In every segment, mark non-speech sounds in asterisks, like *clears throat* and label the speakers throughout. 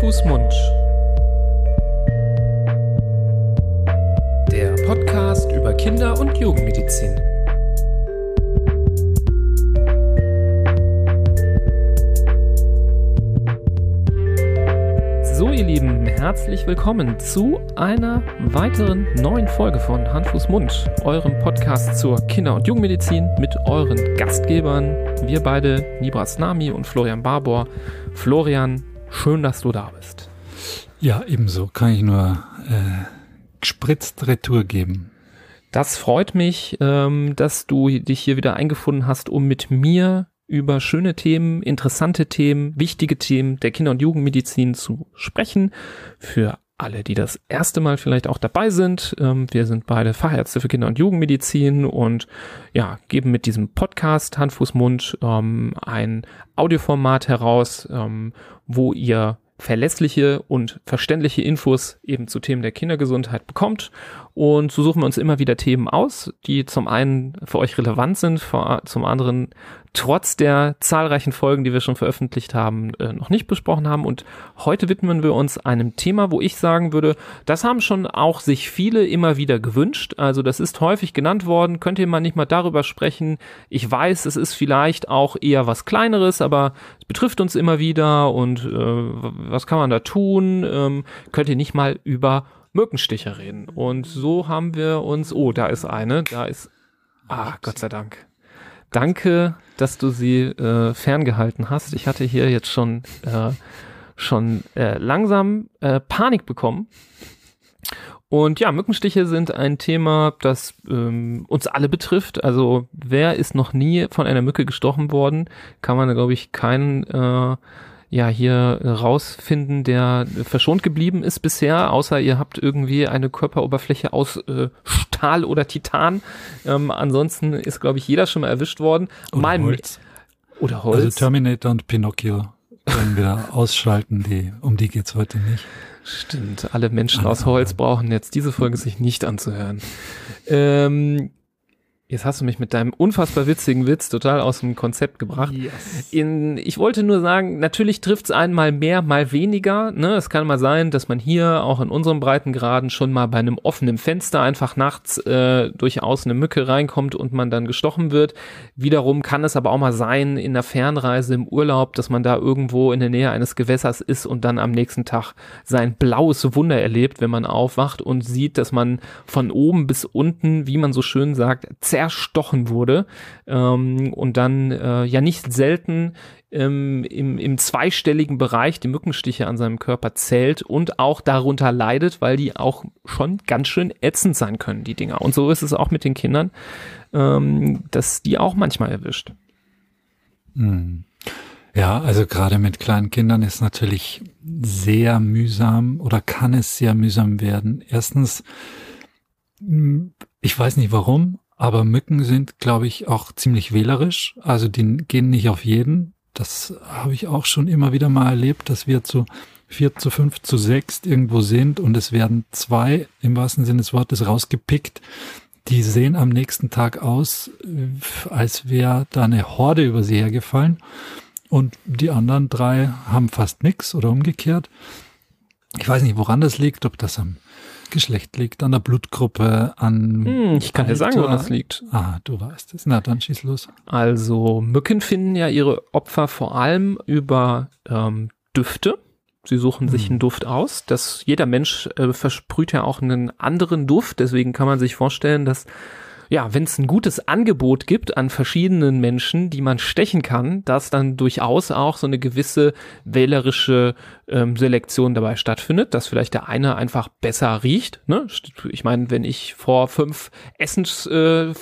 Speaker 1: Fuß, Mund. Der Podcast über Kinder- und Jugendmedizin. So, ihr Lieben, herzlich willkommen zu einer weiteren neuen Folge von Hand, Fuß, Mund, eurem Podcast zur Kinder- und Jugendmedizin mit euren Gastgebern. Wir beide, Nibras Nami und Florian Barbour. Florian, schön, dass du da bist.
Speaker 2: Ja, ebenso. Kann ich nur äh, gespritzt Retour geben.
Speaker 1: Das freut mich, ähm, dass du dich hier wieder eingefunden hast, um mit mir über schöne Themen, interessante Themen, wichtige Themen der Kinder- und Jugendmedizin zu sprechen. Für alle, die das erste Mal vielleicht auch dabei sind. Ähm, wir sind beide Fachärzte für Kinder- und Jugendmedizin und ja, geben mit diesem Podcast Hand, Mund ähm, ein Audioformat heraus, ähm, wo ihr verlässliche und verständliche Infos eben zu Themen der Kindergesundheit bekommt. Und so suchen wir uns immer wieder Themen aus, die zum einen für euch relevant sind, zum anderen trotz der zahlreichen Folgen, die wir schon veröffentlicht haben, äh, noch nicht besprochen haben. Und heute widmen wir uns einem Thema, wo ich sagen würde, das haben schon auch sich viele immer wieder gewünscht. Also das ist häufig genannt worden. Könnt ihr mal nicht mal darüber sprechen? Ich weiß, es ist vielleicht auch eher was Kleineres, aber es betrifft uns immer wieder. Und äh, was kann man da tun? Ähm, könnt ihr nicht mal über Mückenstiche reden? Und so haben wir uns, oh, da ist eine, da ist, ah, Gott sei Dank. Danke, dass du sie äh, ferngehalten hast. Ich hatte hier jetzt schon, äh, schon äh, langsam äh, Panik bekommen. Und ja, Mückenstiche sind ein Thema, das ähm, uns alle betrifft. Also wer ist noch nie von einer Mücke gestochen worden? Kann man, glaube ich, keinen äh, ja hier rausfinden, der verschont geblieben ist bisher, außer ihr habt irgendwie eine Körperoberfläche aus äh, Stahl oder Titan. Ähm, ansonsten ist, glaube ich, jeder schon mal erwischt worden.
Speaker 2: Oder
Speaker 1: mal
Speaker 2: Holz.
Speaker 1: Oder Holz.
Speaker 2: Also Terminator und Pinocchio können wir ausschalten, die, um die geht's heute nicht.
Speaker 1: Stimmt, alle Menschen aus Holz brauchen jetzt diese Folge sich nicht anzuhören. Ähm, Jetzt hast du mich mit deinem unfassbar witzigen Witz total aus dem Konzept gebracht.
Speaker 2: Yes.
Speaker 1: In, ich wollte nur sagen, natürlich trifft es einen mal mehr, mal weniger. Ne? Es kann mal sein, dass man hier auch in unserem Breitengraden schon mal bei einem offenen Fenster einfach nachts äh, durchaus eine Mücke reinkommt und man dann gestochen wird. Wiederum kann es aber auch mal sein in der Fernreise im Urlaub, dass man da irgendwo in der Nähe eines Gewässers ist und dann am nächsten Tag sein blaues Wunder erlebt, wenn man aufwacht und sieht, dass man von oben bis unten, wie man so schön sagt, zerstochen wurde ähm, und dann äh, ja nicht selten ähm, im, im zweistelligen Bereich die Mückenstiche an seinem Körper zählt und auch darunter leidet, weil die auch schon ganz schön ätzend sein können, die Dinger. Und so ist es auch mit den Kindern, ähm, dass die auch manchmal erwischt.
Speaker 2: Hm. Ja, also gerade mit kleinen Kindern ist natürlich sehr mühsam oder kann es sehr mühsam werden. Erstens, hm, ich weiß nicht warum, aber Mücken sind, glaube ich, auch ziemlich wählerisch. Also die gehen nicht auf jeden. Das habe ich auch schon immer wieder mal erlebt, dass wir zu vier zu fünf zu sechs irgendwo sind und es werden zwei im wahrsten Sinne des Wortes rausgepickt. Die sehen am nächsten Tag aus, als wäre da eine Horde über sie hergefallen. Und die anderen drei haben fast nix oder umgekehrt. Ich weiß nicht, woran das liegt, ob das am Geschlecht liegt, an der Blutgruppe, an.
Speaker 1: Hm, ich kann dir sagen, woran das liegt.
Speaker 2: Ah, du weißt es. Na, dann schieß los.
Speaker 1: Also Mücken finden ja ihre Opfer vor allem über ähm, Düfte. Sie suchen sich einen Duft aus. Das, jeder Mensch äh, versprüht ja auch einen anderen Duft. Deswegen kann man sich vorstellen, dass ja, wenn es ein gutes Angebot gibt an verschiedenen Menschen, die man stechen kann, dass dann durchaus auch so eine gewisse wählerische ähm, Selektion dabei stattfindet, dass vielleicht der eine einfach besser riecht. Ne? Ich meine, wenn ich vor fünf Essens äh,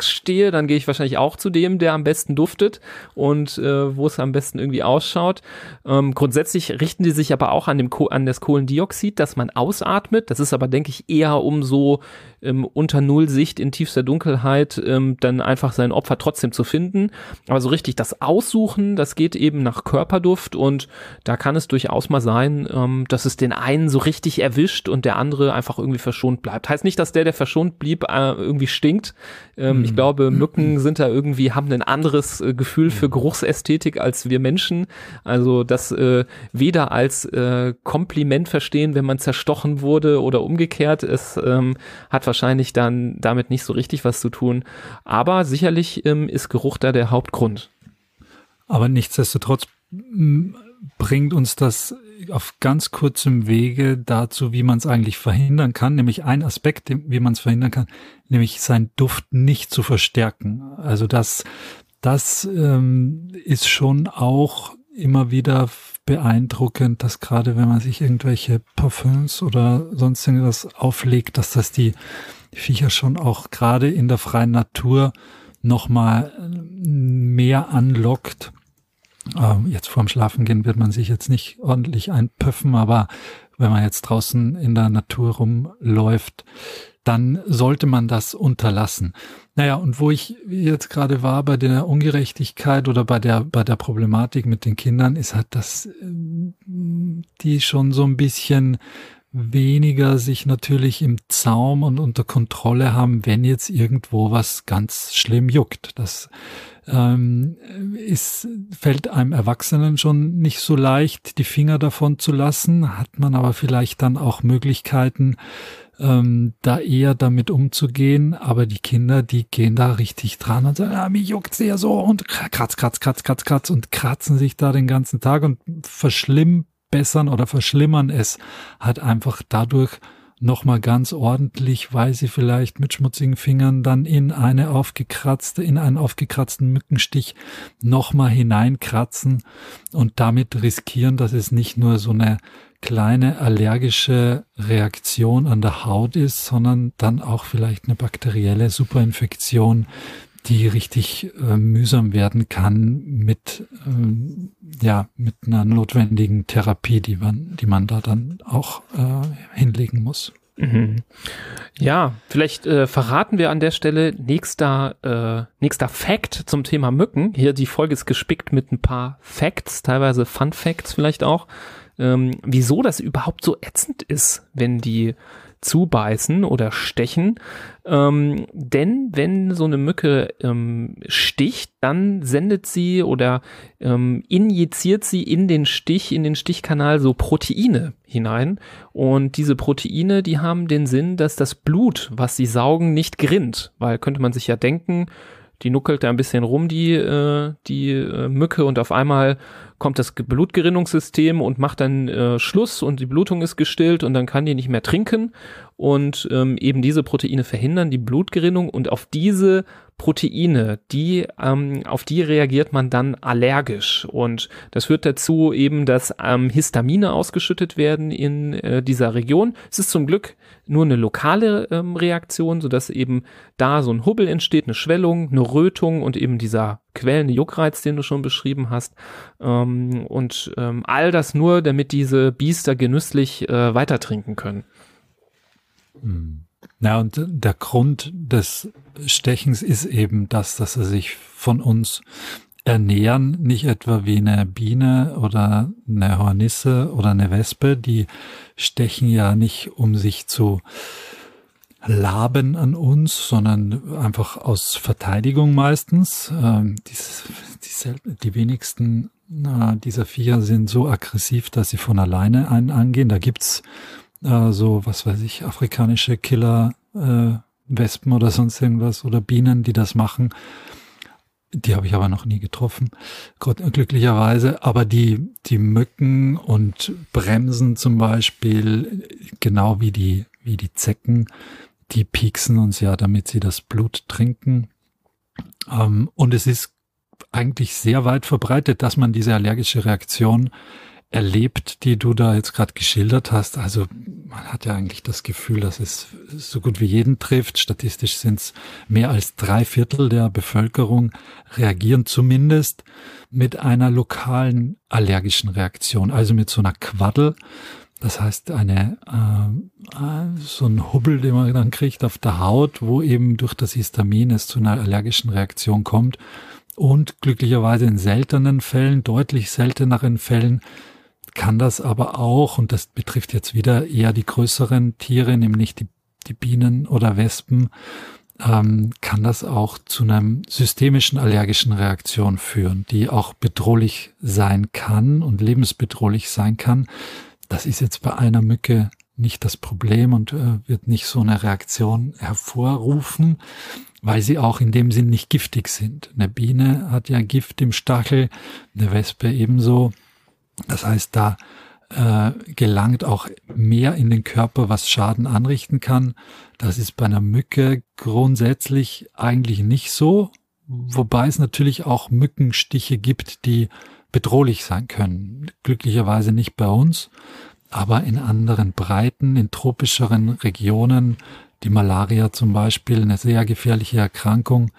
Speaker 1: stehe, dann gehe ich wahrscheinlich auch zu dem, der am besten duftet und äh, wo es am besten irgendwie ausschaut. Ähm, grundsätzlich richten die sich aber auch an dem Ko an das Kohlendioxid, das man ausatmet. Das ist aber, denke ich, eher um so ähm, unter Null Sicht in tiefster Dunkelheit ähm, dann einfach sein Opfer trotzdem zu finden. Aber so richtig das Aussuchen, das geht eben nach Körperduft und da kann es durchaus mal sein, ähm, dass es den einen so richtig erwischt und der andere einfach irgendwie verschont bleibt. Heißt nicht, dass der, der verschont blieb, äh, irgendwie stinkt. Ähm, mhm. Ich glaube, *clears throat* Mücken sind da irgendwie, haben ein anderes äh, Gefühl für Geruchsästhetik als wir Menschen. Also das äh, weder als äh, Kompliment verstehen, wenn man zerstochen wurde oder umgekehrt. Es ähm, hat wahrscheinlich dann damit nicht so richtig was zu tun. Aber sicherlich ähm, ist Geruch da der Hauptgrund.
Speaker 2: Aber nichtsdestotrotz bringt uns das auf ganz kurzem Wege dazu, wie man es eigentlich verhindern kann, nämlich ein Aspekt, wie man es verhindern kann, nämlich seinen Duft nicht zu verstärken. Also das, das ähm, ist schon auch immer wieder beeindruckend, dass gerade wenn man sich irgendwelche Parfums oder sonst irgendwas auflegt, dass das die Viecher schon auch gerade in der freien Natur nochmal mehr anlockt. Ähm, jetzt vorm Schlafengehen wird man sich jetzt nicht ordentlich einpöffen, aber wenn man jetzt draußen in der Natur rumläuft, dann sollte man das unterlassen. Naja, und wo ich jetzt gerade war bei der Ungerechtigkeit oder bei der, bei der Problematik mit den Kindern, ist halt, dass äh, die schon so ein bisschen weniger sich natürlich im Zaum und unter Kontrolle haben, wenn jetzt irgendwo was ganz schlimm juckt. Das ähm, ist, fällt einem Erwachsenen schon nicht so leicht, die Finger davon zu lassen, hat man aber vielleicht dann auch Möglichkeiten, ähm, da eher damit umzugehen, aber die Kinder, die gehen da richtig dran und sagen, ah, mir juckt's ja so und kratz, kratz, kratz, kratz, kratz und kratzen sich da den ganzen Tag und verschlimmbessern oder verschlimmern es halt einfach dadurch, nochmal ganz ordentlich, weil sie vielleicht mit schmutzigen Fingern dann in eine aufgekratzte, in einen aufgekratzten Mückenstich nochmal hineinkratzen und damit riskieren, dass es nicht nur so eine kleine allergische Reaktion an der Haut ist, sondern dann auch vielleicht eine bakterielle Superinfektion, die richtig äh, mühsam werden kann mit ähm, ja mit einer notwendigen Therapie, die man die man da dann auch äh, hinlegen muss. Mhm.
Speaker 1: Ja, vielleicht äh, verraten wir an der Stelle nächster äh, nächster Fact zum Thema Mücken. Hier die Folge ist gespickt mit ein paar Facts, teilweise Fun Facts vielleicht auch. Ähm, wieso das überhaupt so ätzend ist, wenn die zubeißen oder stechen. Ähm, denn wenn so eine Mücke ähm, sticht, dann sendet sie oder ähm, injiziert sie in den Stich, in den Stichkanal so Proteine hinein. Und diese Proteine, die haben den Sinn, dass das Blut, was sie saugen, nicht gerinnt. Weil könnte man sich ja denken, die nuckelt da ein bisschen rum, die, äh, die äh, Mücke, und auf einmal kommt das Blutgerinnungssystem und macht dann äh, Schluss und die Blutung ist gestillt und dann kann die nicht mehr trinken und ähm, eben diese Proteine verhindern die Blutgerinnung und auf diese Proteine, die ähm, auf die reagiert man dann allergisch und das führt dazu eben, dass ähm, Histamine ausgeschüttet werden in äh, dieser Region. Es ist zum Glück nur eine lokale ähm, Reaktion, sodass eben da so ein Hubbel entsteht, eine Schwellung, eine Rötung und eben dieser quälende Juckreiz, den du schon beschrieben hast. Ähm, und ähm, all das nur, damit diese Biester genüsslich äh, weiter trinken können.
Speaker 2: Hm. Na, und der Grund des Stechens ist eben das, dass sie sich von uns ernähren, nicht etwa wie eine Biene oder eine Hornisse oder eine Wespe, die stechen ja nicht, um sich zu laben an uns, sondern einfach aus Verteidigung meistens. Ähm, die, die, wenigsten dieser vier sind so aggressiv, dass sie von alleine einen angehen. Da gibt's äh, so, was weiß ich, afrikanische Killer, äh, Wespen oder sonst irgendwas oder Bienen, die das machen. Die habe ich aber noch nie getroffen, glücklicherweise. Aber die, die Mücken und Bremsen zum Beispiel, genau wie die, wie die Zecken, die pieksen uns ja, damit sie das Blut trinken. Ähm, und es ist eigentlich sehr weit verbreitet, dass man diese allergische Reaktion erlebt, die du da jetzt gerade geschildert hast. Also man hat ja eigentlich das Gefühl, dass es so gut wie jeden trifft. Statistisch sind es mehr als drei Viertel der Bevölkerung reagieren zumindest mit einer lokalen allergischen Reaktion, also mit so einer Quaddel. Das heißt, eine äh, so ein Hubbel, den man dann kriegt auf der Haut, wo eben durch das Histamin es zu einer allergischen Reaktion kommt. Und glücklicherweise in seltenen Fällen, deutlich selteneren Fällen, kann das aber auch, und das betrifft jetzt wieder eher die größeren Tiere, nämlich die, die Bienen oder Wespen, ähm, kann das auch zu einem systemischen allergischen Reaktion führen, die auch bedrohlich sein kann und lebensbedrohlich sein kann. Das ist jetzt bei einer Mücke nicht das Problem und äh, wird nicht so eine Reaktion hervorrufen, weil sie auch in dem Sinn nicht giftig sind. Eine Biene hat ja Gift im Stachel, eine Wespe ebenso. Das heißt, da äh, gelangt auch mehr in den Körper, was Schaden anrichten kann. Das ist bei einer Mücke grundsätzlich eigentlich nicht so, wobei es natürlich auch Mückenstiche gibt, die bedrohlich sein können. Glücklicherweise nicht bei uns, aber in anderen Breiten, in tropischeren Regionen, die Malaria zum Beispiel, eine sehr gefährliche Erkrankung,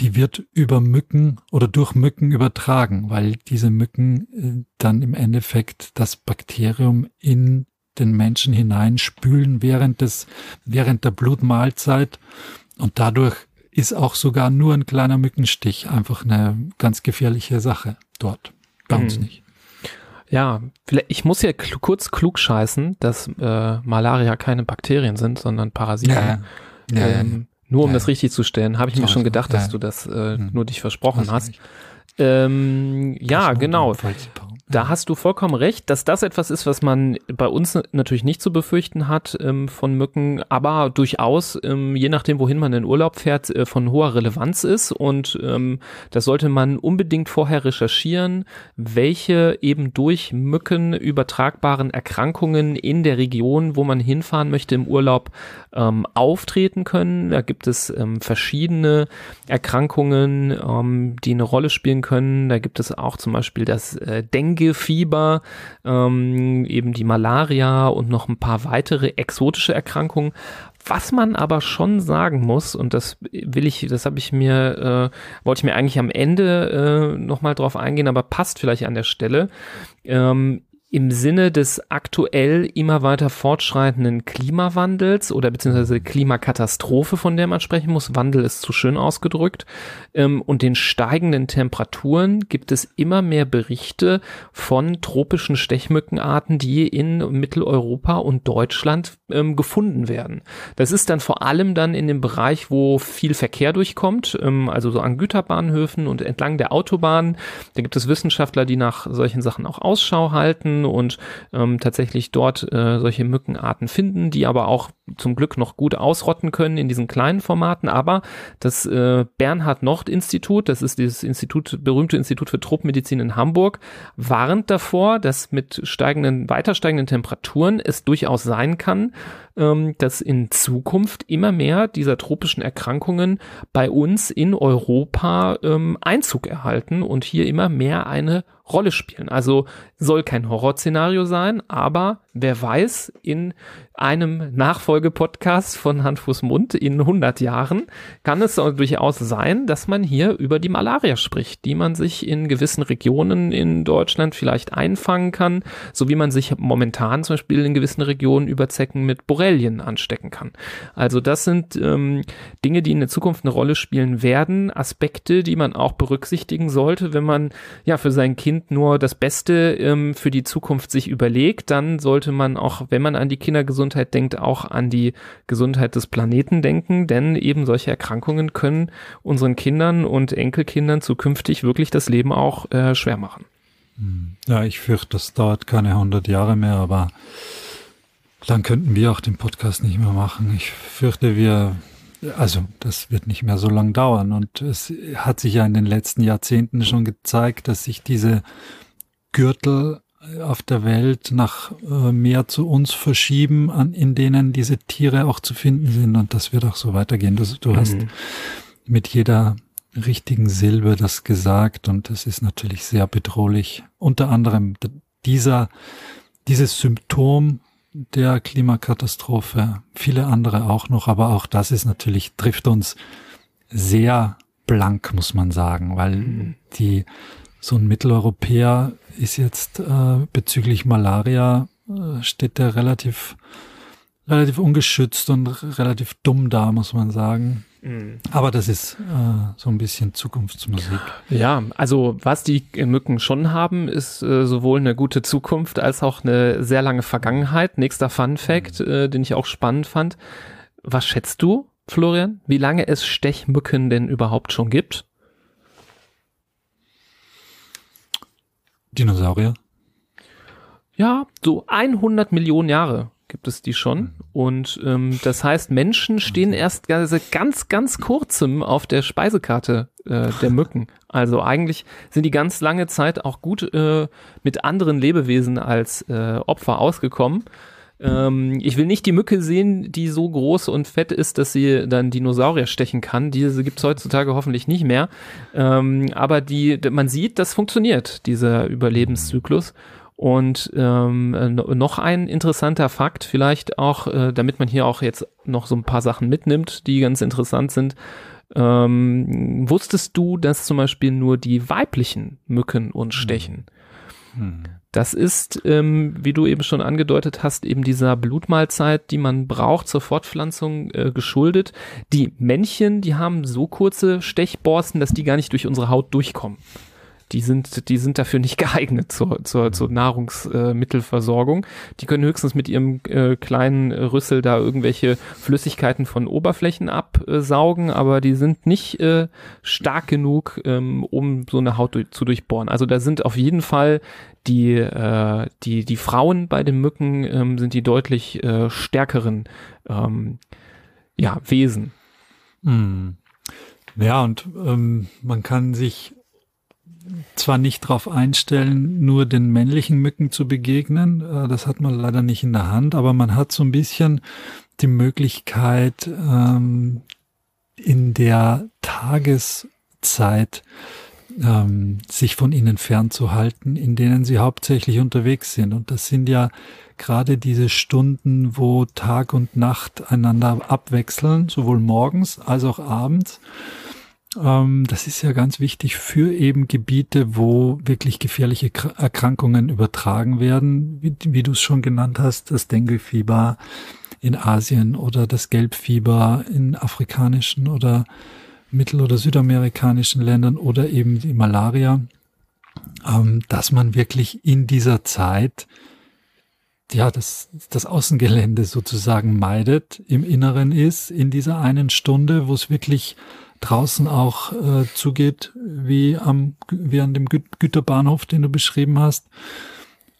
Speaker 2: die wird über Mücken oder durch Mücken übertragen, weil diese Mücken äh, dann im Endeffekt das Bakterium in den Menschen hineinspülen während des, während der Blutmahlzeit und dadurch ist auch sogar nur ein kleiner Mückenstich einfach eine ganz gefährliche Sache dort. Bei uns mhm. nicht.
Speaker 1: Ja, ich muss ja kl kurz klug scheißen, dass äh, Malaria keine Bakterien sind, sondern Parasiten. Ja, ja, ähm, nur um ja, das richtig zu stellen, habe ich mir schon gedacht, dass du das äh, hm. nur dich versprochen hast. Ähm, ja, genau. Da hast du vollkommen recht, dass das etwas ist, was man bei uns natürlich nicht zu befürchten hat ähm, von Mücken, aber durchaus, ähm, je nachdem, wohin man in Urlaub fährt, äh, von hoher Relevanz ist. Und ähm, das sollte man unbedingt vorher recherchieren, welche eben durch Mücken übertragbaren Erkrankungen in der Region, wo man hinfahren möchte im Urlaub, ähm, auftreten können. Da gibt es ähm, verschiedene Erkrankungen, ähm, die eine Rolle spielen können. Da gibt es auch zum Beispiel das äh, Dengue Dengue-Fieber, ähm, eben die Malaria und noch ein paar weitere exotische Erkrankungen. Was man aber schon sagen muss, und das will ich, das habe ich mir, äh, wollte ich mir eigentlich am Ende äh, nochmal drauf eingehen, aber passt vielleicht an der Stelle. Ähm, im Sinne des aktuell immer weiter fortschreitenden Klimawandels oder beziehungsweise Klimakatastrophe, von der man sprechen muss, Wandel ist zu schön ausgedrückt, ähm, und den steigenden Temperaturen gibt es immer mehr Berichte von tropischen Stechmückenarten, die in Mitteleuropa und Deutschland ähm, gefunden werden. Das ist dann vor allem dann in dem Bereich, wo viel Verkehr durchkommt, ähm, also so an Güterbahnhöfen und entlang der Autobahnen. Da gibt es Wissenschaftler, die nach solchen Sachen auch Ausschau halten und ähm, tatsächlich dort äh, solche Mückenarten finden, die aber auch zum Glück noch gut ausrotten können in diesen kleinen Formaten. Aber das äh, Bernhard Nord Institut, das ist dieses Institut, berühmte Institut für Tropmedizin in Hamburg, warnt davor, dass mit steigenden, weiter steigenden Temperaturen es durchaus sein kann, ähm, dass in Zukunft immer mehr dieser tropischen Erkrankungen bei uns in Europa ähm, Einzug erhalten und hier immer mehr eine Rolle spielen. Also soll kein Horrorszenario sein, aber wer weiß, in einem Nachfolgepodcast von Hand, Fuß, Mund in 100 Jahren kann es durchaus sein, dass man hier über die Malaria spricht, die man sich in gewissen Regionen in Deutschland vielleicht einfangen kann, so wie man sich momentan zum Beispiel in gewissen Regionen über Zecken mit Borrelien anstecken kann. Also das sind ähm, Dinge, die in der Zukunft eine Rolle spielen werden, Aspekte, die man auch berücksichtigen sollte, wenn man ja für sein Kind nur das Beste ähm, für die Zukunft sich überlegt, dann sollte man auch, wenn man an die Kindergesundheit denkt, auch an die Gesundheit des Planeten denken, denn eben solche Erkrankungen können unseren Kindern und Enkelkindern zukünftig wirklich das Leben auch äh, schwer machen.
Speaker 2: Hm. Ja, ich fürchte, das dauert keine 100 Jahre mehr, aber dann könnten wir auch den Podcast nicht mehr machen. Ich fürchte, wir, also das wird nicht mehr so lang dauern. Und es hat sich ja in den letzten Jahrzehnten schon gezeigt, dass sich diese Gürtel auf der Welt nach äh, mehr zu uns verschieben, an, in denen diese Tiere auch zu finden sind. Und das wird auch so weitergehen. Du, du mhm. hast mit jeder richtigen Silbe das gesagt und das ist natürlich sehr bedrohlich. Unter anderem dieser, dieses Symptom der Klimakatastrophe, viele andere auch noch, aber auch das ist natürlich, trifft uns sehr blank, muss man sagen, weil mhm. die, so ein Mitteleuropäer ist jetzt äh, bezüglich Malaria äh, steht der relativ, relativ ungeschützt und relativ dumm da, muss man sagen. Mhm. Aber das ist äh, so ein bisschen Zukunftsmusik.
Speaker 1: Ja, also was die Mücken schon haben, ist äh, sowohl eine gute Zukunft als auch eine sehr lange Vergangenheit. Nächster Fun Fact, mhm. äh, den ich auch spannend fand. Was schätzt du, Florian, wie lange es Stechmücken denn überhaupt schon gibt?
Speaker 2: Dinosaurier?
Speaker 1: Ja, so 100 Millionen Jahre gibt es die schon. Mhm. Und ähm, das heißt, Menschen stehen erst ganz, ganz kurzem auf der Speisekarte äh, der Mücken. Also eigentlich sind die ganz lange Zeit auch gut äh, mit anderen Lebewesen als äh, Opfer ausgekommen. Ähm, ich will nicht die Mücke sehen, die so groß und fett ist, dass sie dann Dinosaurier stechen kann. Diese gibt es heutzutage hoffentlich nicht mehr. Ähm, aber die, man sieht, das funktioniert, dieser Überlebenszyklus. Und ähm, noch ein interessanter Fakt, vielleicht auch, äh, damit man hier auch jetzt noch so ein paar Sachen mitnimmt, die ganz interessant sind. Ähm, wusstest du, dass zum Beispiel nur die weiblichen Mücken uns stechen? Hm. Das ist, ähm, wie du eben schon angedeutet hast, eben dieser Blutmahlzeit, die man braucht zur Fortpflanzung äh, geschuldet. Die Männchen, die haben so kurze Stechborsten, dass die gar nicht durch unsere Haut durchkommen die sind, die sind dafür nicht *laughs* geeignet zur, zur, zur Nahrungsmittelversorgung. die können höchstens mit ihrem äh, kleinen Rüssel da irgendwelche Flüssigkeiten von Oberflächen absaugen, aber die sind nicht äh, stark genug, ähm, um so eine Haut durch, zu durchbohren. Also da sind auf jeden Fall die, äh, die, die Frauen bei den Mücken ähm, sind die deutlich äh, stärkeren ähm, ja, Wesen.
Speaker 2: Hm. Ja, und ähm, man kann sich zwar nicht darauf einstellen, nur den männlichen Mücken zu begegnen, äh, das hat man leider nicht in der Hand, aber man hat so ein bisschen die Möglichkeit, ähm, in der Tageszeit ähm, sich von ihnen fernzuhalten, in denen sie hauptsächlich unterwegs sind. Und das sind ja gerade diese Stunden, wo Tag und Nacht einander abwechseln, sowohl morgens als auch abends. Ähm, das ist ja ganz wichtig für eben Gebiete, wo wirklich gefährliche Erkrankungen übertragen werden, wie, wie du es schon genannt hast, das Dengue-Fieber in Asien oder das Gelbfieber in afrikanischen oder mittel- oder südamerikanischen Ländern oder eben die Malaria, ähm, dass man wirklich in dieser Zeit ja, das, das Außengelände sozusagen meidet, im Inneren ist, in dieser einen Stunde, wo es wirklich draußen auch äh, zugeht, wie am wie an dem Gü Güterbahnhof, den du beschrieben hast,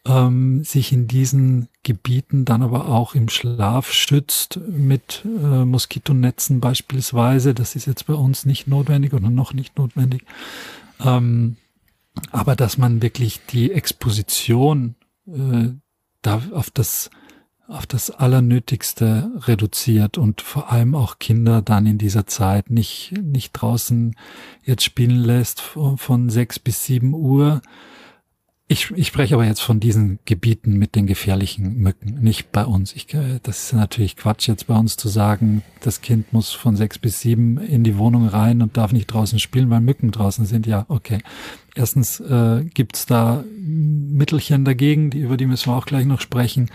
Speaker 2: ähm, sich in diesen Gebieten dann aber auch im Schlaf schützt mit äh, Moskitonetzen beispielsweise. Das ist jetzt bei uns nicht notwendig oder noch nicht notwendig. Ähm, aber dass man wirklich die Exposition äh, da auf das auf das Allernötigste reduziert und vor allem auch Kinder dann in dieser Zeit nicht, nicht draußen jetzt spielen lässt von, von sechs bis sieben Uhr. Ich, ich spreche aber jetzt von diesen Gebieten mit den gefährlichen Mücken, nicht bei uns. Ich, das ist natürlich Quatsch, jetzt bei uns zu sagen, das Kind muss von sechs bis sieben in die Wohnung rein und darf nicht draußen spielen, weil Mücken draußen sind. Ja, okay. Erstens äh, gibt da Mittelchen dagegen, die, über die müssen wir auch gleich noch sprechen.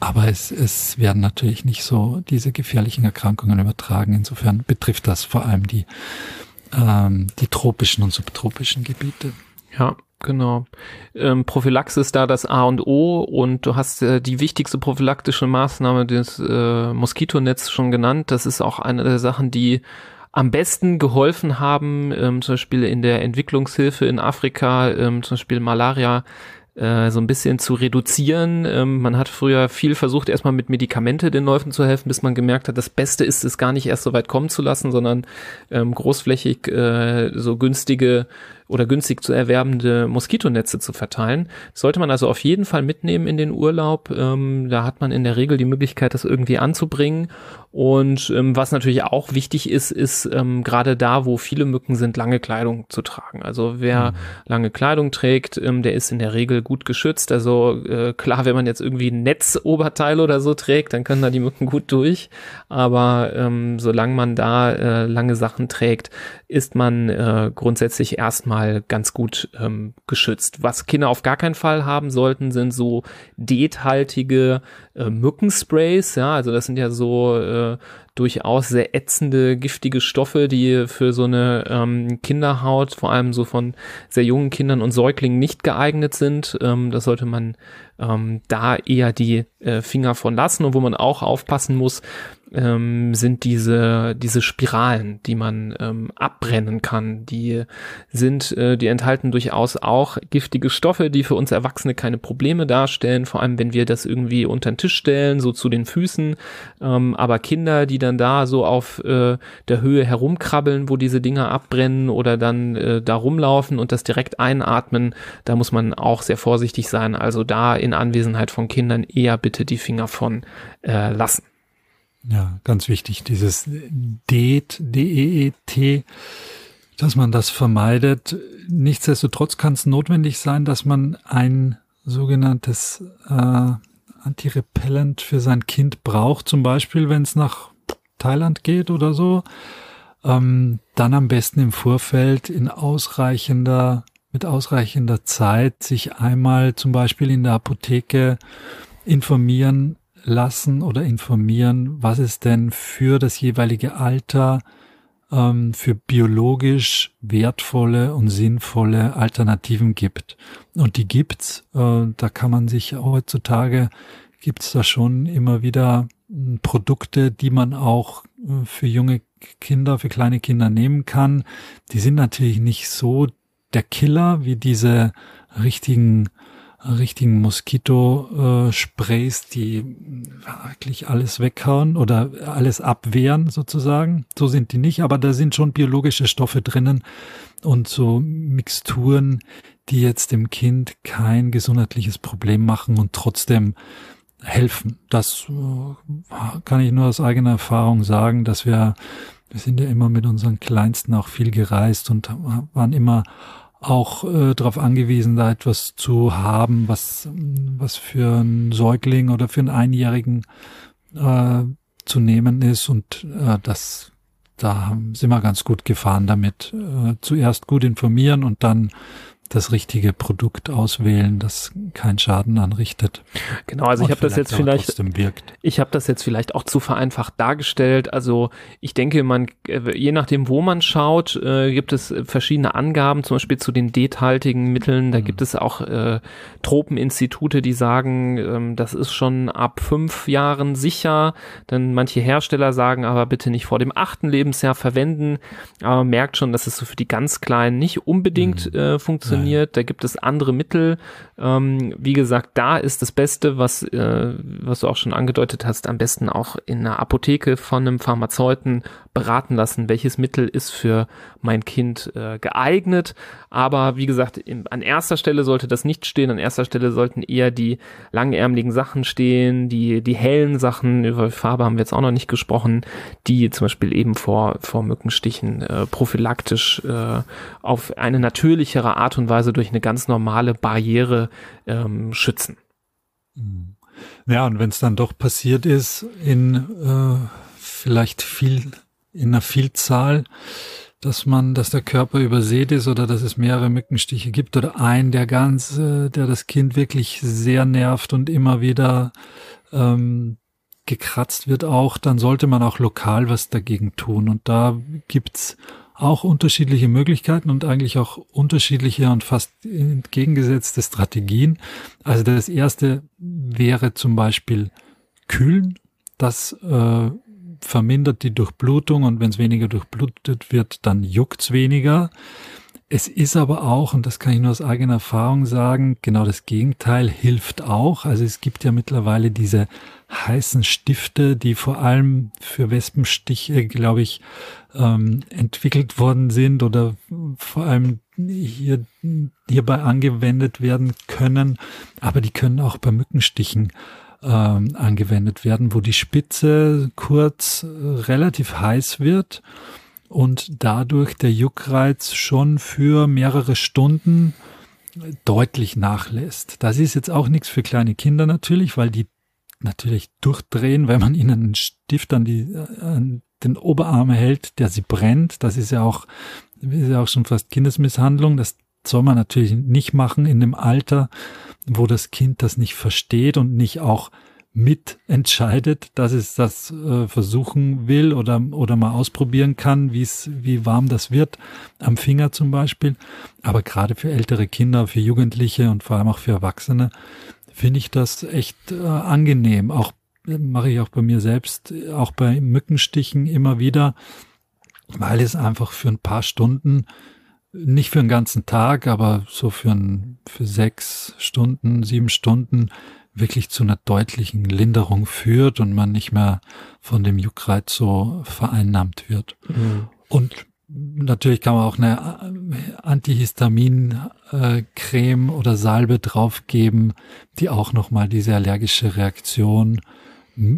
Speaker 2: Aber es, es werden natürlich nicht so diese gefährlichen Erkrankungen übertragen. Insofern betrifft das vor allem die, ähm, die tropischen und subtropischen Gebiete.
Speaker 1: Ja, genau. Ähm, Prophylaxe ist da das A und O und du hast äh, die wichtigste prophylaktische Maßnahme des äh, Moskitonetz schon genannt. Das ist auch eine der Sachen, die am besten geholfen haben, ähm, zum Beispiel in der Entwicklungshilfe in Afrika, ähm, zum Beispiel Malaria äh, so ein bisschen zu reduzieren. Ähm, man hat früher viel versucht, erstmal mit Medikamente den Läufen zu helfen, bis man gemerkt hat, das Beste ist es gar nicht erst so weit kommen zu lassen, sondern ähm, großflächig äh, so günstige oder günstig zu erwerbende Moskitonetze zu verteilen. Das sollte man also auf jeden Fall mitnehmen in den Urlaub. Ähm, da hat man in der Regel die Möglichkeit, das irgendwie anzubringen. Und ähm, was natürlich auch wichtig ist, ist ähm, gerade da, wo viele Mücken sind, lange Kleidung zu tragen. Also wer mhm. lange Kleidung trägt, ähm, der ist in der Regel gut geschützt. Also äh, klar, wenn man jetzt irgendwie ein Netzoberteil oder so trägt, dann können da die Mücken gut durch. Aber ähm, solange man da äh, lange Sachen trägt, ist man äh, grundsätzlich erstmal mal ganz gut ähm, geschützt. Was Kinder auf gar keinen Fall haben sollten, sind so dethaltige äh, Mückensprays. Ja, also das sind ja so äh, durchaus sehr ätzende, giftige Stoffe, die für so eine ähm, Kinderhaut, vor allem so von sehr jungen Kindern und Säuglingen nicht geeignet sind. Ähm, da sollte man ähm, da eher die äh, Finger von lassen und wo man auch aufpassen muss, ähm, sind diese, diese Spiralen, die man ähm, abbrennen kann. Die sind, äh, die enthalten durchaus auch giftige Stoffe, die für uns Erwachsene keine Probleme darstellen, vor allem wenn wir das irgendwie unter den Tisch stellen, so zu den Füßen. Ähm, aber Kinder, die dann da so auf äh, der Höhe herumkrabbeln, wo diese Dinger abbrennen oder dann äh, da rumlaufen und das direkt einatmen, da muss man auch sehr vorsichtig sein. Also da in Anwesenheit von Kindern eher bitte die Finger von äh, lassen.
Speaker 2: Ja, ganz wichtig, dieses DEET, D-E-E-T, dass man das vermeidet. Nichtsdestotrotz kann es notwendig sein, dass man ein sogenanntes äh, Antirepellent für sein Kind braucht, zum Beispiel, wenn es nach Thailand geht oder so. Ähm, dann am besten im Vorfeld in ausreichender, mit ausreichender Zeit sich einmal zum Beispiel in der Apotheke informieren, lassen oder informieren, was es denn für das jeweilige Alter ähm, für biologisch wertvolle und sinnvolle Alternativen gibt. Und die gibt's. Äh, da kann man sich heutzutage gibt's da schon immer wieder Produkte, die man auch äh, für junge Kinder, für kleine Kinder nehmen kann. Die sind natürlich nicht so der Killer wie diese richtigen richtigen Moskito-Sprays, die wirklich alles weghauen oder alles abwehren sozusagen. So sind die nicht, aber da sind schon biologische Stoffe drinnen und so Mixturen, die jetzt dem Kind kein gesundheitliches Problem machen und trotzdem helfen. Das äh, kann ich nur aus eigener Erfahrung sagen, dass wir, wir sind ja immer mit unseren Kleinsten auch viel gereist und waren immer auch äh, darauf angewiesen, da etwas zu haben, was, was für einen Säugling oder für einen Einjährigen äh, zu nehmen ist. Und äh, das, da sind wir ganz gut gefahren damit. Äh, zuerst gut informieren und dann das richtige Produkt auswählen, das keinen Schaden anrichtet.
Speaker 1: Genau, also ich habe das jetzt vielleicht, ich habe das jetzt vielleicht auch zu vereinfacht dargestellt. Also ich denke, man, äh, je nachdem, wo man schaut, äh, gibt es verschiedene Angaben, zum Beispiel zu den dethaltigen Mitteln. Da mhm. gibt es auch äh, Tropeninstitute, die sagen, ähm, das ist schon ab fünf Jahren sicher. Denn manche Hersteller sagen aber bitte nicht vor dem achten Lebensjahr verwenden. Aber man merkt schon, dass es so für die ganz Kleinen nicht unbedingt mhm. äh, funktioniert funktioniert. Da gibt es andere Mittel. Ähm, wie gesagt, da ist das Beste, was, äh, was du auch schon angedeutet hast, am besten auch in einer Apotheke von einem Pharmazeuten beraten lassen, welches Mittel ist für mein Kind äh, geeignet. Aber wie gesagt, in, an erster Stelle sollte das nicht stehen. An erster Stelle sollten eher die langärmeligen Sachen stehen, die, die hellen Sachen, über Farbe haben wir jetzt auch noch nicht gesprochen, die zum Beispiel eben vor, vor Mückenstichen äh, prophylaktisch äh, auf eine natürlichere Art und Weise durch eine ganz normale Barriere ähm, schützen.
Speaker 2: Ja, und wenn es dann doch passiert ist, in äh, vielleicht viel in einer Vielzahl, dass man, dass der Körper übersät ist oder dass es mehrere Mückenstiche gibt oder ein, der ganz, äh, der das Kind wirklich sehr nervt und immer wieder ähm, gekratzt wird auch, dann sollte man auch lokal was dagegen tun. Und da gibt's auch unterschiedliche Möglichkeiten und eigentlich auch unterschiedliche und fast entgegengesetzte Strategien. Also das erste wäre zum Beispiel kühlen. Das äh, vermindert die Durchblutung und wenn es weniger durchblutet wird, dann juckt's weniger. Es ist aber auch, und das kann ich nur aus eigener Erfahrung sagen, genau das Gegenteil hilft auch. Also es gibt ja mittlerweile diese heißen Stifte, die vor allem für Wespenstiche, glaube ich, ähm, entwickelt worden sind oder vor allem hier, hierbei angewendet werden können. Aber die können auch bei Mückenstichen ähm, angewendet werden, wo die Spitze kurz äh, relativ heiß wird und dadurch der Juckreiz schon für mehrere Stunden deutlich nachlässt. Das ist jetzt auch nichts für kleine Kinder natürlich, weil die natürlich durchdrehen, wenn man ihnen einen Stift an die, an den Oberarm hält, der sie brennt. Das ist ja auch, ist ja auch schon fast Kindesmisshandlung. Das soll man natürlich nicht machen in dem Alter, wo das Kind das nicht versteht und nicht auch mitentscheidet, dass es das äh, versuchen will oder, oder mal ausprobieren kann, wie es, wie warm das wird, am Finger zum Beispiel. Aber gerade für ältere Kinder, für Jugendliche und vor allem auch für Erwachsene finde ich das echt äh, angenehm. Auch äh, mache ich auch bei mir selbst, auch bei Mückenstichen immer wieder, weil es einfach für ein paar Stunden nicht für einen ganzen Tag, aber so für, ein, für sechs Stunden, sieben Stunden wirklich zu einer deutlichen Linderung führt und man nicht mehr von dem Juckreiz so vereinnahmt wird. Mhm. Und natürlich kann man auch eine Antihistamin-Creme oder Salbe draufgeben, die auch nochmal diese allergische Reaktion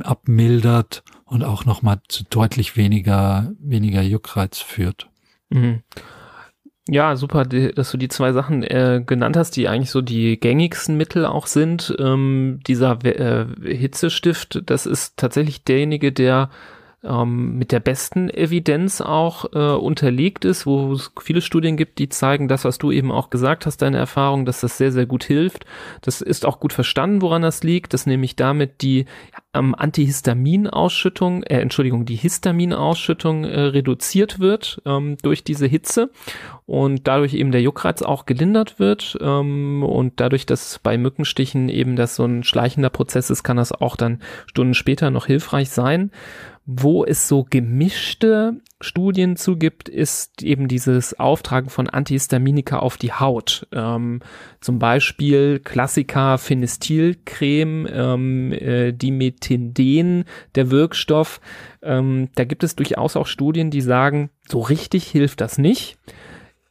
Speaker 2: abmildert und auch nochmal zu deutlich weniger, weniger Juckreiz führt. Mhm.
Speaker 1: Ja, super, dass du die zwei Sachen äh, genannt hast, die eigentlich so die gängigsten Mittel auch sind. Ähm, dieser äh, Hitzestift, das ist tatsächlich derjenige, der ähm, mit der besten Evidenz auch äh, unterlegt ist, wo es viele Studien gibt, die zeigen das, was du eben auch gesagt hast, deine Erfahrung, dass das sehr, sehr gut hilft. Das ist auch gut verstanden, woran das liegt, dass nämlich damit die ähm, Antihistaminausschüttung, äh, Entschuldigung, die Histaminausschüttung äh, reduziert wird ähm, durch diese Hitze und dadurch eben der Juckreiz auch gelindert wird ähm, und dadurch, dass bei Mückenstichen eben das so ein schleichender Prozess ist, kann das auch dann Stunden später noch hilfreich sein. Wo es so gemischte Studien zugibt, ist eben dieses Auftragen von Antihistaminika auf die Haut. Ähm, zum Beispiel Klassiker Phenestilcreme, ähm, äh, Dimetinden, der Wirkstoff. Ähm, da gibt es durchaus auch Studien, die sagen, so richtig hilft das nicht.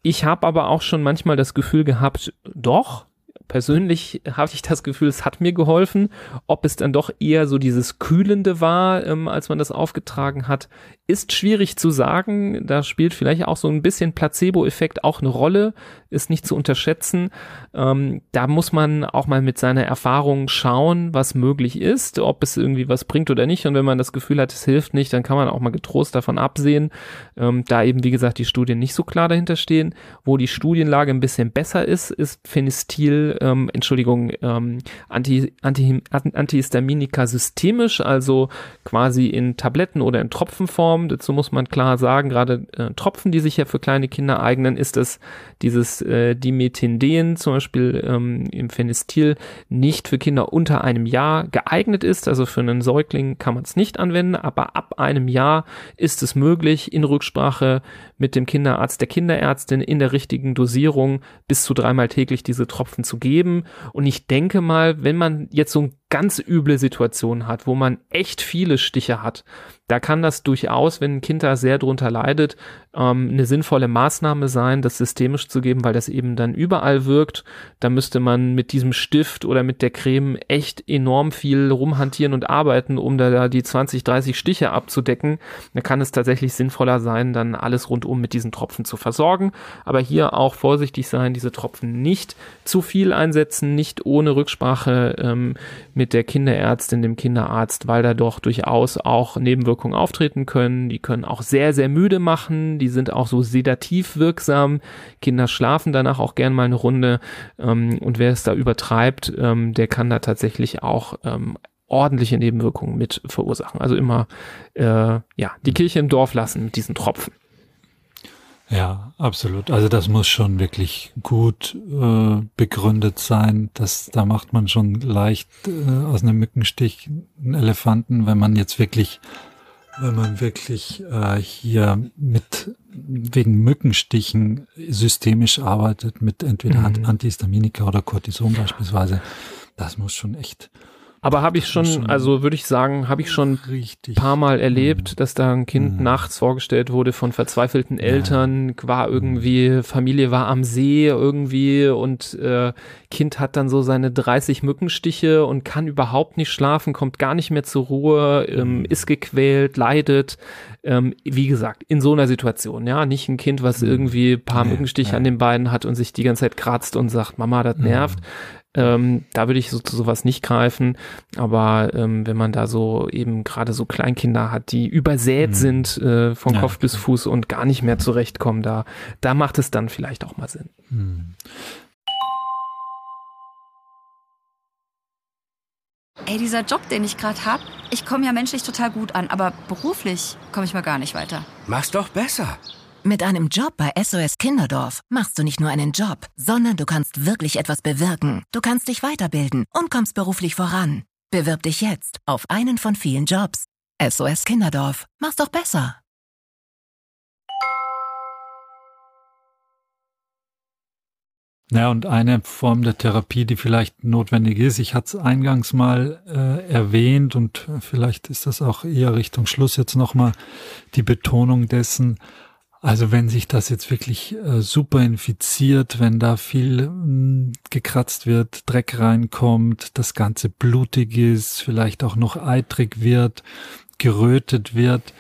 Speaker 1: Ich habe aber auch schon manchmal das Gefühl gehabt, doch, persönlich habe ich das Gefühl, es hat mir geholfen. Ob es dann doch eher so dieses Kühlende war, ähm, als man das aufgetragen hat, ist schwierig zu sagen. Da spielt vielleicht auch so ein bisschen Placebo-Effekt auch eine Rolle, ist nicht zu unterschätzen. Ähm, da muss man auch mal mit seiner Erfahrung schauen, was möglich ist, ob es irgendwie was bringt oder nicht. Und wenn man das Gefühl hat, es hilft nicht, dann kann man auch mal getrost davon absehen. Ähm, da eben, wie gesagt, die Studien nicht so klar dahinter stehen. Wo die Studienlage ein bisschen besser ist, ist Phenestil, ähm, Entschuldigung, ähm, Anti, Anti, Antihistaminika systemisch, also quasi in Tabletten oder in Tropfenform Form, dazu muss man klar sagen, gerade äh, Tropfen, die sich ja für kleine Kinder eignen, ist es dieses äh, Dimetinden zum Beispiel ähm, im Phenestil nicht für Kinder unter einem Jahr geeignet ist. Also für einen Säugling kann man es nicht anwenden, aber ab einem Jahr ist es möglich, in Rücksprache mit dem Kinderarzt, der Kinderärztin in der richtigen Dosierung bis zu dreimal täglich diese Tropfen zu geben. Und ich denke mal, wenn man jetzt so ein ganz üble Situation hat, wo man echt viele Stiche hat, da kann das durchaus, wenn ein Kind da sehr drunter leidet, ähm, eine sinnvolle Maßnahme sein, das systemisch zu geben, weil das eben dann überall wirkt. Da müsste man mit diesem Stift oder mit der Creme echt enorm viel rumhantieren und arbeiten, um da, da die 20, 30 Stiche abzudecken. Da kann es tatsächlich sinnvoller sein, dann alles rundum mit diesen Tropfen zu versorgen. Aber hier auch vorsichtig sein, diese Tropfen nicht zu viel einsetzen, nicht ohne Rücksprache ähm, mit mit der Kinderärztin, dem Kinderarzt, weil da doch durchaus auch Nebenwirkungen auftreten können. Die können auch sehr, sehr müde machen. Die sind auch so sedativ wirksam. Kinder schlafen danach auch gern mal eine Runde. Ähm, und wer es da übertreibt, ähm, der kann da tatsächlich auch ähm, ordentliche Nebenwirkungen mit verursachen. Also immer äh, ja die Kirche im Dorf lassen mit diesen Tropfen.
Speaker 2: Ja, absolut. Also das muss schon wirklich gut äh, begründet sein. Das, da macht man schon leicht äh, aus einem Mückenstich einen Elefanten, wenn man jetzt wirklich, wenn man wirklich äh, hier mit wegen Mückenstichen systemisch arbeitet, mit entweder mhm. Antihistaminika oder Cortison beispielsweise. Das muss schon echt
Speaker 1: aber habe ich schon, also würde ich sagen, habe ich schon ein paar Mal erlebt, mhm. dass da ein Kind mhm. nachts vorgestellt wurde von verzweifelten Eltern, war irgendwie, Familie war am See irgendwie und äh, Kind hat dann so seine 30 Mückenstiche und kann überhaupt nicht schlafen, kommt gar nicht mehr zur Ruhe, ähm, mhm. ist gequält, leidet. Ähm, wie gesagt, in so einer Situation, ja, nicht ein Kind, was mhm. irgendwie paar Mückenstiche an den Beinen hat und sich die ganze Zeit kratzt und sagt, Mama, das nervt. Ähm, da würde ich so zu sowas nicht greifen. Aber ähm, wenn man da so eben gerade so Kleinkinder hat, die übersät mhm. sind äh, von ja, Kopf bis Fuß und gar nicht mehr zurechtkommen, da, da macht es dann vielleicht auch mal Sinn. Mhm.
Speaker 3: Ey, dieser Job, den ich gerade hab, ich komme ja menschlich total gut an, aber beruflich komme ich mal gar nicht weiter.
Speaker 4: Mach's doch besser.
Speaker 5: Mit einem Job bei SOS Kinderdorf machst du nicht nur einen Job, sondern du kannst wirklich etwas bewirken. Du kannst dich weiterbilden und kommst beruflich voran. Bewirb dich jetzt auf einen von vielen Jobs. SOS Kinderdorf. Mach's doch besser.
Speaker 2: Ja, und eine Form der Therapie, die vielleicht notwendig ist, ich hatte es eingangs mal äh, erwähnt und vielleicht ist das auch eher Richtung Schluss jetzt nochmal die Betonung dessen, also wenn sich das jetzt wirklich äh, super infiziert, wenn da viel mh, hm, gekratzt wird, Dreck reinkommt, das Ganze blutig ist, vielleicht auch noch eitrig wird, gerötet wird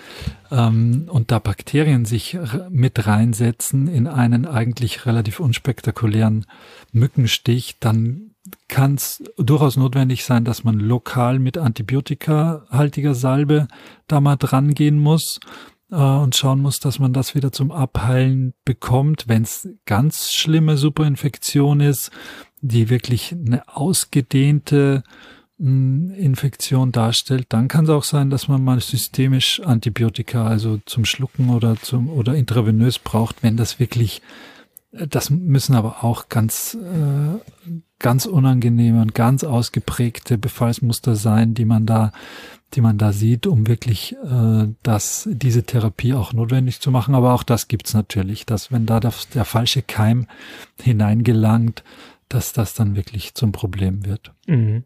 Speaker 2: ähm, und da Bakterien sich mit reinsetzen in einen eigentlich relativ unspektakulären Mückenstich, dann kann es durchaus notwendig sein, dass man lokal mit antibiotikahaltiger Salbe da mal dran gehen muss äh, und schauen muss, dass man das wieder zum Abheilen bekommt. Wenn es ganz schlimme Superinfektion ist, die wirklich eine ausgedehnte hm, Infektion darstellt, dann kann es auch sein, dass man mal systemisch Antibiotika, also zum Schlucken oder zum oder intravenös braucht, wenn das wirklich das müssen aber auch ganz, äh, ganz unangenehme und ganz ausgeprägte Befallsmuster sein, die man da, die man da sieht, um wirklich äh, das, diese Therapie auch notwendig zu machen. Aber auch das gibt's natürlich, dass wenn da der, der falsche Keim hineingelangt, dass das dann wirklich zum Problem wird.
Speaker 1: Mhm.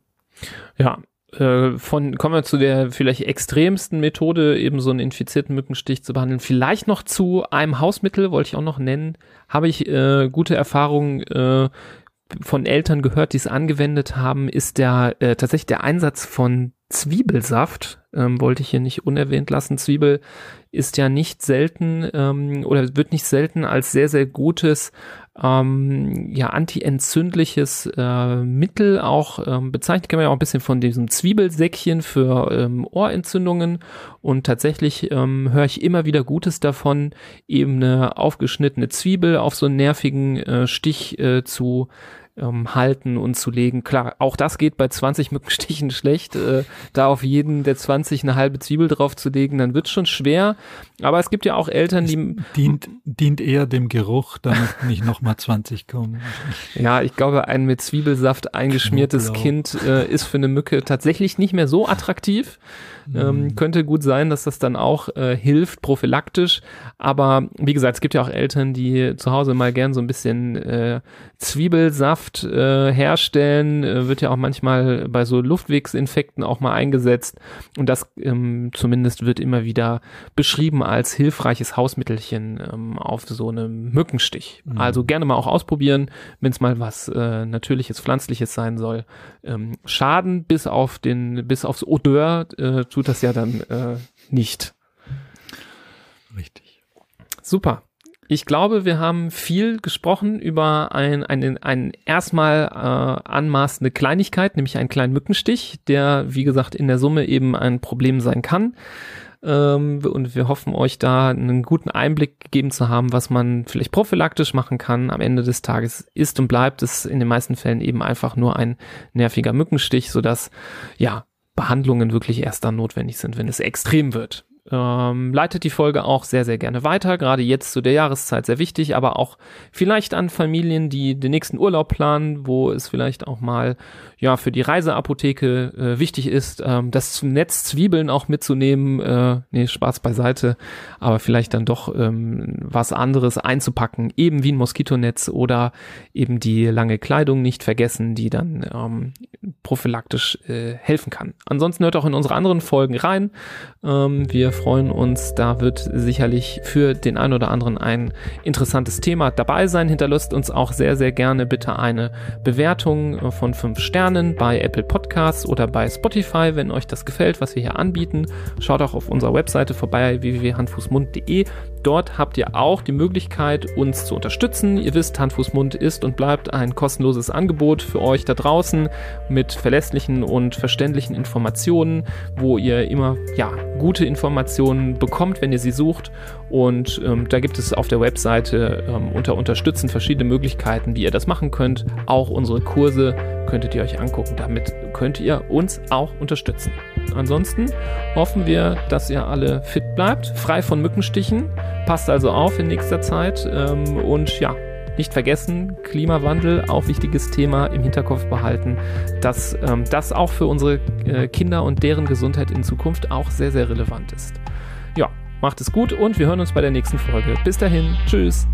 Speaker 1: Ja, von, kommen wir zu der vielleicht extremsten Methode, eben so einen infizierten Mückenstich zu behandeln. Vielleicht noch zu einem Hausmittel, wollte ich auch noch nennen, habe ich äh, gute Erfahrungen äh, von Eltern gehört, die es angewendet haben, ist der äh, tatsächlich der Einsatz von Zwiebelsaft. Ähm, wollte ich hier nicht unerwähnt lassen. Zwiebel ist ja nicht selten ähm, oder wird nicht selten als sehr, sehr gutes ähm, ja, antientzündliches äh, Mittel auch ähm, bezeichnet, kann man ja auch ein bisschen von diesem Zwiebelsäckchen für ähm, Ohrentzündungen und tatsächlich ähm, höre ich immer wieder Gutes davon, eben eine aufgeschnittene Zwiebel auf so einen nervigen äh, Stich äh, zu ähm, halten und zu legen. Klar, auch das geht bei 20 Mückenstichen schlecht. Äh, da auf jeden der 20 eine halbe Zwiebel drauf zu legen, dann wird schon schwer. Aber es gibt ja auch Eltern, die...
Speaker 2: Dient, dient eher dem Geruch, damit nicht nochmal 20 kommen. *laughs*
Speaker 1: Ja, ich glaube, ein mit Zwiebelsaft eingeschmiertes. Kind äh, ist für eine Mücke tatsächlich nicht mehr so attraktiv. Ähm, mhm. könnte gut sein, dass das dann auch äh, hilft, prophylaktisch. Aber wie gesagt, es gibt ja auch Eltern, die zu Hause mal gern so ein bisschen äh, Zwiebelsaft äh, herstellen. Äh, wird ja auch manchmal bei so Luftwegsinfekten auch mal eingesetzt. Und das ähm, zumindest wird immer wieder beschrieben als hilfreiches Hausmittelchen ähm, auf so einem Mückenstich. Mhm. Also gerne mal auch ausprobieren, wenn es mal was äh, natürliches, pflanzliches sein soll. Ähm, Schaden bis auf den, bis aufs Odeur äh, tut das ja dann äh, nicht.
Speaker 2: Richtig.
Speaker 1: Super. Ich glaube, wir haben viel gesprochen über ein, ein, ein erstmal äh, anmaßende Kleinigkeit, nämlich einen kleinen Mückenstich, der, wie gesagt, in der Summe eben ein Problem sein kann. Ähm, und wir hoffen, euch da einen guten Einblick gegeben zu haben, was man vielleicht prophylaktisch machen kann. Am Ende des Tages ist und bleibt es in den meisten Fällen eben einfach nur ein nerviger Mückenstich, sodass, ja, Behandlungen wirklich erst dann notwendig sind, wenn es extrem wird. Ähm, leitet die Folge auch sehr, sehr gerne weiter, gerade jetzt zu der Jahreszeit sehr wichtig, aber auch vielleicht an Familien, die den nächsten Urlaub planen, wo es vielleicht auch mal ja für die Reiseapotheke äh, wichtig ist, ähm, das Netz Zwiebeln auch mitzunehmen. Äh, nee, Spaß beiseite, aber vielleicht dann doch ähm, was anderes einzupacken, eben wie ein Moskitonetz oder eben die lange Kleidung nicht vergessen, die dann ähm, prophylaktisch äh, helfen kann. Ansonsten hört auch in unsere anderen Folgen rein. Ähm, wir freuen uns. Da wird sicherlich für den einen oder anderen ein interessantes Thema dabei sein. Hinterlasst uns auch sehr, sehr gerne bitte eine Bewertung von fünf Sternen bei Apple Podcasts oder bei Spotify, wenn euch das gefällt, was wir hier anbieten. Schaut auch auf unserer Webseite vorbei www.handfußmund.de Dort habt ihr auch die Möglichkeit, uns zu unterstützen. Ihr wisst, Hand, Fuß, Mund ist und bleibt ein kostenloses Angebot für euch da draußen mit verlässlichen und verständlichen Informationen, wo ihr immer ja, gute Informationen bekommt, wenn ihr sie sucht. Und ähm, da gibt es auf der Webseite ähm, unter Unterstützen verschiedene Möglichkeiten, wie ihr das machen könnt. Auch unsere Kurse könntet ihr euch angucken. Damit könnt ihr uns auch unterstützen. Ansonsten hoffen wir, dass ihr alle fit bleibt, frei von Mückenstichen. Passt also auf in nächster Zeit. Ähm, und ja, nicht vergessen, Klimawandel, auch wichtiges Thema im Hinterkopf behalten, dass ähm, das auch für unsere äh, Kinder und deren Gesundheit in Zukunft auch sehr, sehr relevant ist. Ja, macht es gut und wir hören uns bei der nächsten Folge. Bis dahin, tschüss.